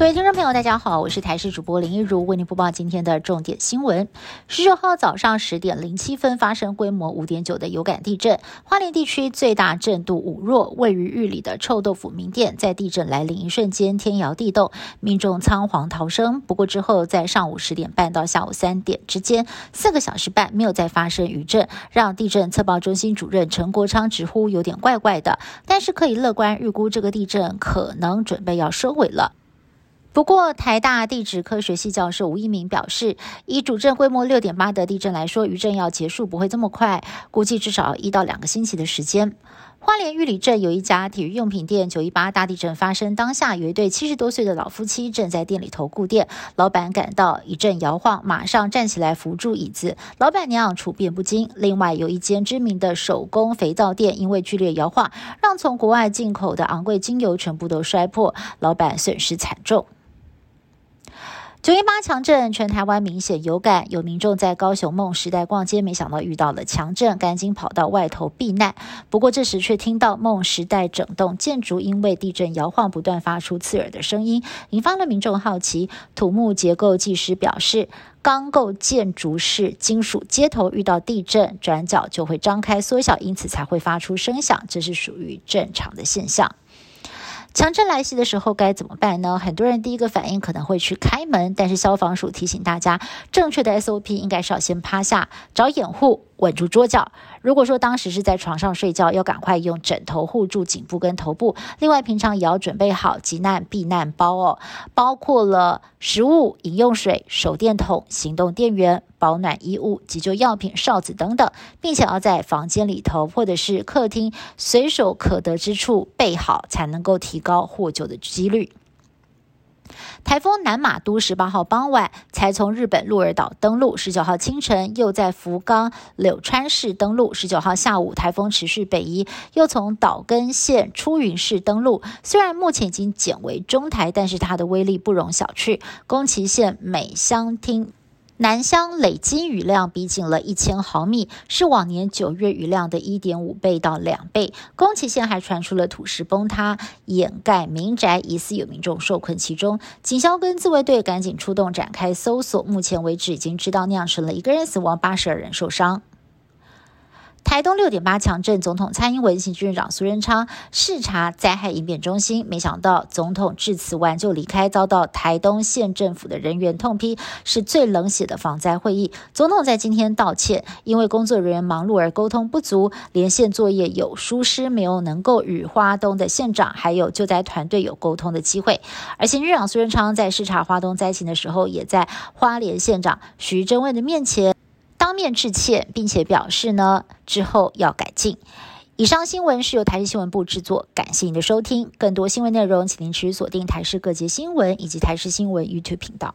各位听众朋友，大家好，我是台视主播林一如，为您播报今天的重点新闻。十九号早上十点零七分发生规模五点九的有感地震，花莲地区最大震度五弱，位于玉里的臭豆腐名店，在地震来临一瞬间天摇地动，民众仓皇逃生。不过之后在上午十点半到下午三点之间，四个小时半没有再发生余震，让地震测报中心主任陈国昌直呼有点怪怪的，但是可以乐观预估这个地震可能准备要收尾了。不过，台大地质科学系教授吴一鸣表示，以主震规模六点八的地震来说，余震要结束不会这么快，估计至少一到两个星期的时间。花莲玉里镇有一家体育用品店，九一八大地震发生当下，有一对七十多岁的老夫妻正在店里头顾店，老板感到一阵摇晃，马上站起来扶住椅子，老板娘处变不惊。另外，有一间知名的手工肥皂店，因为剧烈摇晃，让从国外进口的昂贵精油全部都摔破，老板损失惨重。九一八强震，全台湾明显有感。有民众在高雄梦时代逛街，没想到遇到了强震，赶紧跑到外头避难。不过这时却听到梦时代整栋建筑因为地震摇晃，不断发出刺耳的声音，引发了民众好奇。土木结构技师表示，钢构建筑是金属接头遇到地震，转角就会张开缩小，因此才会发出声响，这是属于正常的现象。强震来袭的时候该怎么办呢？很多人第一个反应可能会去开门，但是消防署提醒大家，正确的 SOP 应该是要先趴下找掩护。稳住桌角。如果说当时是在床上睡觉，要赶快用枕头护住颈部跟头部。另外，平常也要准备好急难避难包哦，包括了食物、饮用水、手电筒、行动电源、保暖衣物、急救药品、哨子等等，并且要在房间里头或者是客厅随手可得之处备好，才能够提高获救的几率。台风南马都十八号傍晚才从日本鹿儿岛登陆，十九号清晨又在福冈柳川市登陆。十九号下午，台风持续北移，又从岛根县出云市登陆。虽然目前已经减为中台，但是它的威力不容小觑。宫崎县美香町。南乡累积雨量逼近了一千毫米，是往年九月雨量的一点五倍到两倍。宫崎县还传出了土石崩塌，掩盖民宅，疑似有民众受困其中。警消跟自卫队赶紧出动展开搜索，目前为止已经知道酿成了一个人死亡，八十二人受伤。台东六点八强震，总统蔡英文、行政长苏贞昌视察灾害应变中心，没想到总统致辞完就离开，遭到台东县政府的人员痛批，是最冷血的防灾会议。总统在今天道歉，因为工作人员忙碌而沟通不足，连线作业有疏失，没有能够与花东的县长还有救灾团队有沟通的机会。而行政长苏贞昌在视察花东灾情的时候，也在花莲县长徐祯卫的面前。当面致歉，并且表示呢之后要改进。以上新闻是由台视新闻部制作，感谢您的收听。更多新闻内容，请您持续锁定台视各界新闻以及台视新闻 YouTube 频道。